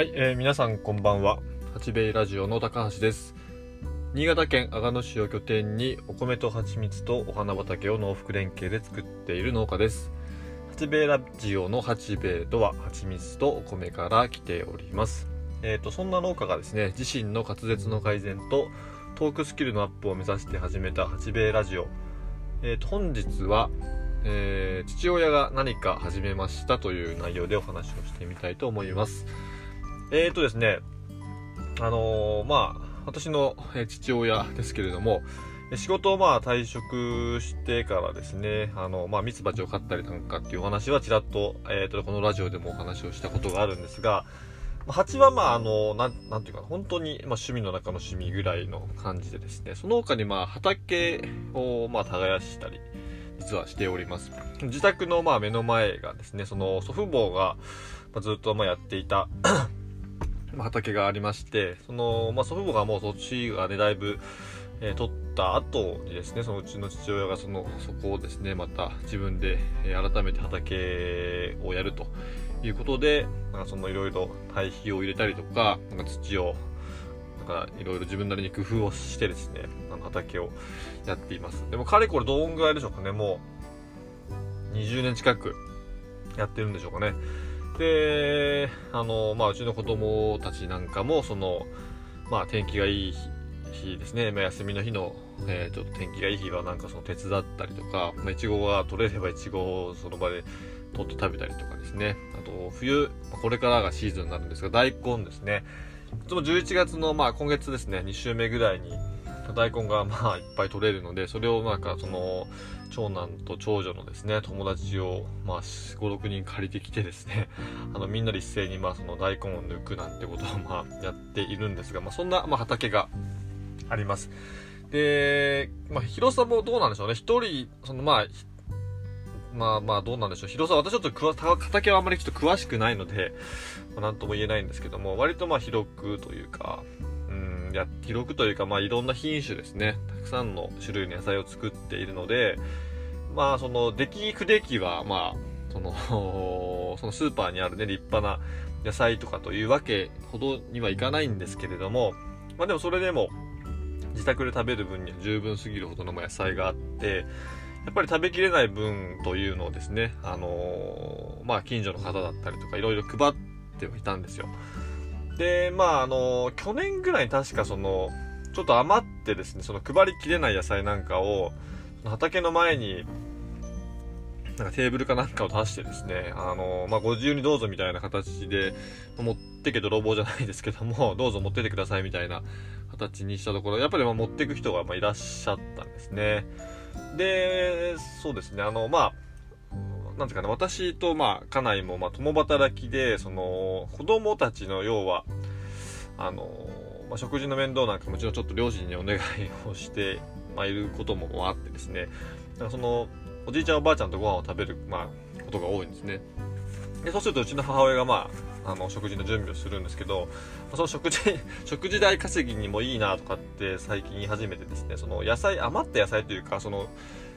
はい、えー皆さんこんばんは。八兵衛ラジオの高橋です。新潟県阿賀野市を拠点にお米と蜂蜜とお花畑を農福連携で作っている農家です。八兵衛ラジオの八兵衛とは蜂蜜とお米から来ております。えー、とそんな農家がですね自身の滑舌の改善とトークスキルのアップを目指して始めた八兵衛ラジオ。えー、と本日は、えー父親が何か始めましたという内容でお話をしてみたいと思います。えーとですね、あのーまあ、私の父親ですけれども、仕事をまあ退職してからですね、あの、まあ、ミツバチを飼ったりなんかっていうお話はちらっと、えーと、このラジオでもお話をしたことがあるんですが、蜂はまあ、あの、なん、なんていうか、本当に、まあ、趣味の中の趣味ぐらいの感じでですね、その他にまあ、畑をまあ、耕したり、実はしております。自宅のまあ、目の前がですね、その祖父母が、ずっとまあやっていた畑がありまして、その、まあ、祖父母がもうそっちがね、だいぶ、えー取った後にですね、そのうちの父親がその、そこをですね、また自分で、えー改めて畑をやるということで、なんかそのいろいろ堆肥を入れたりとか、なんか土を、いろいろ自分なりに工夫をしてですね、あの畑をやっています。でもかれこれどんぐらいでしょうかね、もう20年近くやってるんでしょうかね。で、あの、まあ、うちの子供たちなんかも、その、まあ、天気がいい日ですね、まあ、休みの日の、えーちょっと天気がいい日はなんかその手伝ったりとか、ま、いちごが取れればいちごをその場で取って食べたりとかですね。あと、冬、これからがシーズンになるんですが、大根ですね。いつも11月の、まあ、今月ですね、2週目ぐらいに、大根がまあいっぱい取れるので、それをなんかその、長男と長女のですね、友達を、まあ、5、6人借りてきてですね、あの、みんなで一斉に、まあ、その大根を抜くなんてことを、まあ、やっているんですが、まあ、そんな、ま、畑があります。で、まあ、広さもどうなんでしょうね。一人、その、まあ、まあまあ、どうなんでしょう。広さ、私ちょっと、畑はあまりちょっと詳しくないので、まあ、なんとも言えないんですけども、割とまあ、広くというか、や、広くというか、まあ、いろんな品種ですね。たくさんの種類の野菜を作っているので、まあ、その、出来不出来は、まあ、その、そのスーパーにあるね、立派な野菜とかというわけほどにはいかないんですけれども、まあでもそれでも、自宅で食べる分には十分すぎるほどの野菜があって、やっぱり食べきれない分というのをですね、あのーまあ近所の方だったりとかいろいろ配ってはいたんですよ。で、まああの去年ぐらいに確かその、ちょっと余ってですね、その配りきれない野菜なんかを、畑の前に、なんかテーブルかなんかを出してですね、あのまあ、ご自由にどうぞみたいな形で、持ってけど泥棒じゃないですけども、どうぞ持っててくださいみたいな形にしたところ、やっぱりま持っていく人がまいらっしゃったんですね。で、そうですね、あの、まあ、なんていうかな、私とまあ、家内もまあ、共働きで、その、子供たちの要は、あの、まあ、食事の面倒なんかもちろんちょっと両親にお願いをして、まあ、いることもあってですね、その、おじいちゃんおばあちゃんとご飯を食べる、まあ、ことが多いんですね。で、そうするとうちの母親がまあ、あの、食事の準備をするんですけど、その食事、食事代稼ぎにもいいなとかって最近言い始めてですね、その野菜、余った野菜というか、その、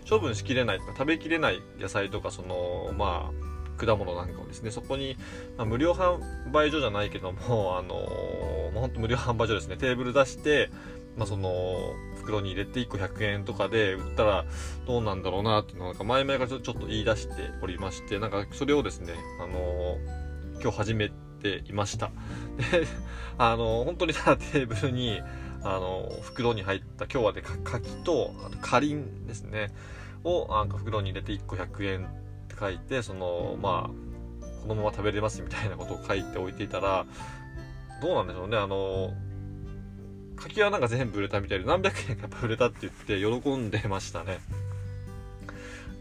処分しきれないとか食べきれない野菜とか、その、まあ、果物なんかをですね、そこに、まあ、無料販売所じゃないけども、あのまあ、ほんと無料販売所ですね、テーブル出して、まあ、その、袋に入れて1個100円とかで売ったらどうなんだろうなっていうのをなんか前々からちょっと言い出しておりまして、なんかそれをですね、あの今日始めていました。で、あの本当にただテーブルに、あの袋に入った今日はでか柿と、あとかりんですね、をなんか袋に入れて1個100円って書いて、その、まあ、このまま食べれますみたいなことを書いておいていたら、どうなんでしょうね、あの柿はなんか全部売れたみたいで何百円かやっぱ売れたって言って喜んでましたね。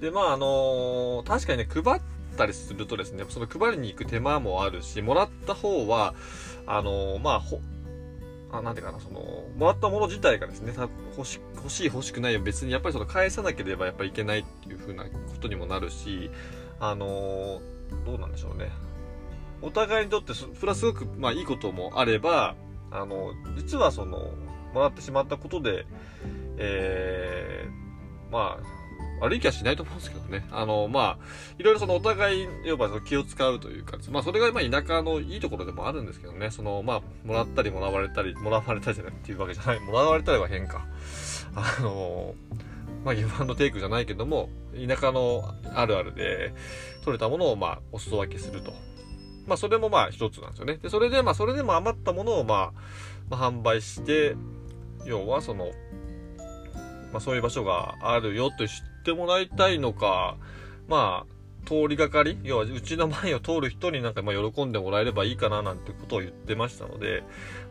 で、まああの確かにね、配ったりするとですね、その配りに行く手間もあるし、もらった方は、あのまあほ、あ、なんていうかな、その、もらったもの自体がですね、欲し欲しい欲しくないよ、別にやっぱりその返さなければやっぱいけないっていう風なことにもなるし、あのどうなんでしょうね。お互いにとってそ、それはすごく、まあいいこともあれば、あの、実はその、もらってしまったことで、えー、まあ、悪い気はしないと思うんですけどね。あの、まあ、いろいろそのお互い、要はその気を使うというか、まあ、それがまあ田舎のいいところでもあるんですけどね。その、まあ、もらったりもらわれたり、もらわれたりじゃないっていうわけじゃない。もらわれたりは変か。あの、まあ、ギブアンドテイクじゃないけども、田舎のあるあるで、取れたものをまあ、お裾分けすると。まあ、それもまあ、一つなんですよね。で、それで、まあ、それでも余ったものをまあ、まあ、販売して、要はその、まあ、そういう場所があるよと知ってもらいたいのか、まあ、通りがかり、要はうちの前を通る人になんかまあ喜んでもらえればいいかななんてことを言ってましたので、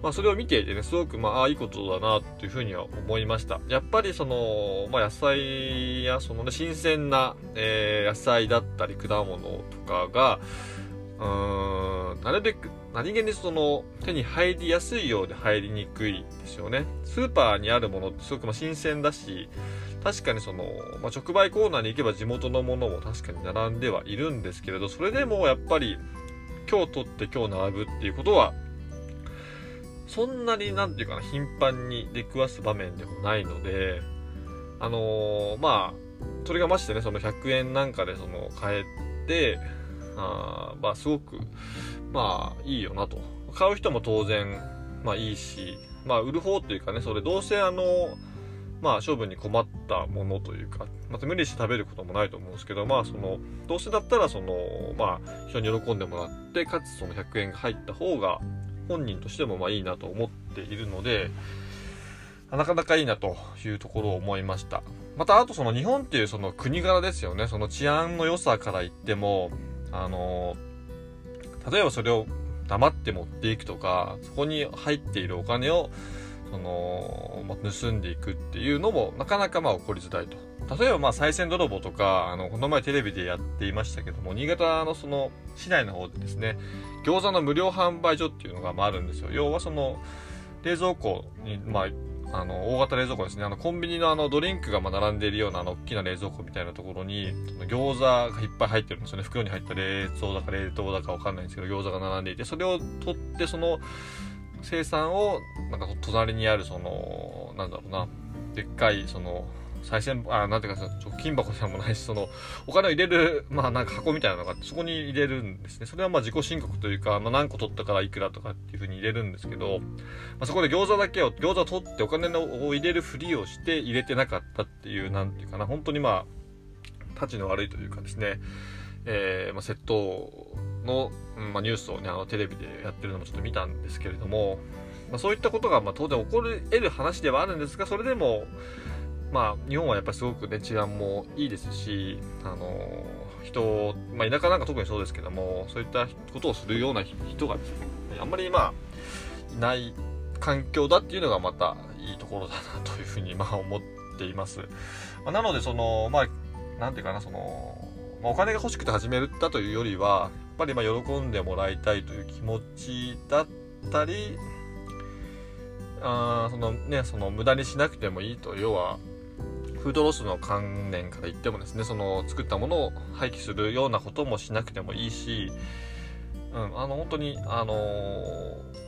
まあそれを見ていてね、すごくまあ、あいいことだなっていうふうには思いました。やっぱりその、まあ野菜やそのね、新鮮な、えー、野菜だったり果物とかが、うーん、なるべく、何気にその手に入りやすいようで入りにくいですよね。スーパーにあるものってすごくま新鮮だし、確かにその、まあ、直売コーナーに行けば地元のものも確かに並んではいるんですけれど、それでもやっぱり今日取って今日並ぶっていうことは、そんなになんていうかな、頻繁に出くわす場面でもないので、あのー、まあ、それがましてね、その100円なんかでその買えて、あまあすごく、まあいいよなと。買う人も当然、まあいいし、まあ売る方というかね、それどうせあの、まあ処分に困ったものというか、また無理して食べることもないと思うんですけど、まあその、どうせだったらその、まあ人に喜んでもらって、かつその100円が入った方が、本人としてもまあいいなと思っているので、なかなかいいなというところを思いました。また、あとその日本っていうその国柄ですよね。その治安の良さから言っても、あの、例えばそれを黙って持っていくとか、そこに入っているお金をその、まあ、盗んでいくっていうのもなかなかまあ起こりづらいと。例えばまあ再銭泥棒とか、あの、この前テレビでやっていましたけども、新潟のその市内の方でですね、餃子の無料販売所っていうのがまああるんですよ。要はその、冷蔵庫に、まあ、あの、大型冷蔵庫ですね。あの、コンビニのあの、ドリンクがま並んでいるようなあの、大きな冷蔵庫みたいなところに、その餃子がいっぱい入ってるんですよね。袋に入った冷蔵だか冷凍だかわかんないんですけど、餃子が並んでいて、それを取って、その、生産を、なんか隣にあるその、なんだろうな、でっかいその、再銭、あ、なんていうか貯金箱でもないし、その、お金を入れる、まあなんか箱みたいなのがあって、そこに入れるんですね。それはまあ自己申告というか、まあ何個取ったからいくらとかっていう風に入れるんですけど、まあそこで餃子だけを、餃子を取ってお金を入れるふりをして入れてなかったっていう、なんていうかな、本当にまあ、立ちの悪いというかですね、えー、まあ、窃盗の、まあ、ニュースをね、あのテレビでやってるのもちょっと見たんですけれども、まあ、そういったことがまあ当然起こる得る話ではあるんですが、それでも、まあ、日本はやっぱりすごくね、治安もいいですし、あの人、まあ、田舎なんか特にそうですけども、そういったことをするような人がですね、あんまりまあ、いない環境だっていうのがまたいいところだなというふうにまあ思っています。まあ、なので、その、まあ、なんていうかな、その、まあ、お金が欲しくて始めたというよりは、やっぱりま喜んでもらいたいという気持ちだったり、あそのね、その無駄にしなくてもいいと、要は、フードロスの観念から言ってもですね、その作ったものを廃棄するようなこともしなくてもいいし、うん、あの、本当に、あの、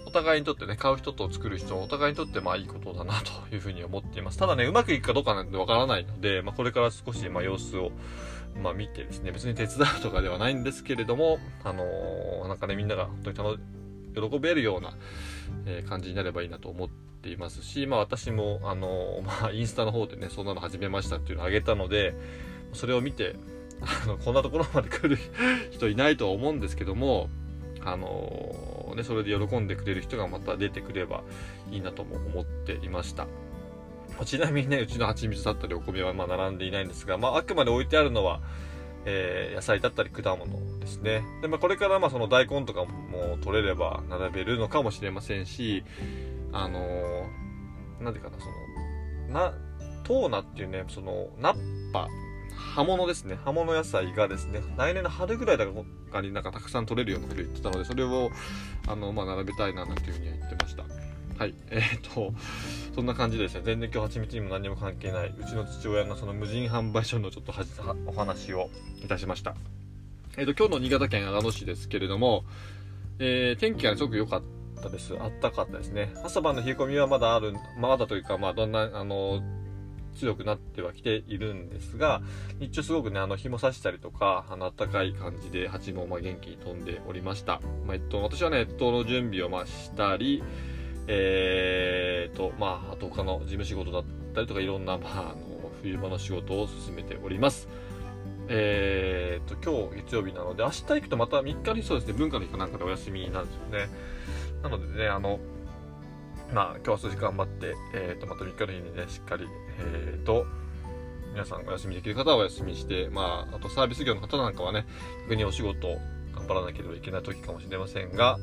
お互いにとってね、買う人と作る人、お互いにとってまあいいことだなというふうに思っています。ただね、うまくいくかどうかなんてわからないので、まあこれから少しまあ様子を、まあ見てですね、別に手伝うとかではないんですけれども、あの、なんかね、みんなが本当に喜べるような、感じになればいいなと思ってていますし、まあ私も、あの、まあインスタの方でね、そんなの始めましたっていうのをあげたので、それを見て、あの、こんなところまで来る人いないとは思うんですけども、あの、ね、それで喜んでくれる人がまた出てくればいいなとも思っていました。ちなみにね、うちの蜂蜜だったりお米はま並んでいないんですが、まあ、あくまで置いてあるのは、えー、野菜だったり果物ですね。で、まあ、これからまあその大根とかも取れれば並べるのかもしれませんし、あのー、なんていうかな、その、な、トーナっていうね、その、ナッパ、葉物ですね。葉物野菜がですね、来年の春ぐらいだかになんかたくさん取れるようなこと言ってたので、それを、あの、まあ、並べたいななんていうふうには言ってました。はい。えー、っと、そんな感じでですね、全然今日蜂蜜にも何も関係ない、うちの父親のその無人販売所のちょっとお話をいたしました。えー、っと、今日の新潟県阿賀野市ですけれども、えー、天気がすごく良かったです。あったかったですね。朝晩の冷え込みはまだある、まだというか、まあ、どんな、あの、強くなってはきているんですが、日中すごくね、あの、紐刺したりとか、あの、暖かい感じで蜂もま元気に飛んでおりました。まあ、えっと、私はね、越冬の準備をまあしたり、えーと、まあ、あと他の事務仕事だったりとか、いろんな、まあ、あの、冬場の仕事を進めております。えーと、今日月曜日なので、明日行くとまた3日にそうですね、文化の日かなんかでお休みなんですよね。なのでね、あの、まあ、今日は数時頑張って、えーと、また3日の日にね、しっかり、えーと、皆さんお休みできる方はお休みして、まあ、あとサービス業の方なんかはね、逆にお仕事頑張らなければいけない時かもしれませんが、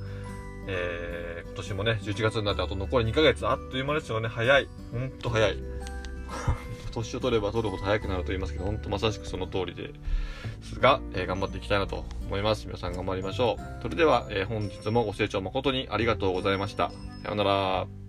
えー、今年もね、11月になってあと残り2ヶ月、あっという間ですよね、早い。ほんと早い。年を取れば取るほど早くなると言いますけど、ほんとまさしくその通りですが、えー、頑張っていきたいなと思います。皆さん頑張りましょう。それでは、えー、本日もご清聴誠にありがとうございました。さようなら。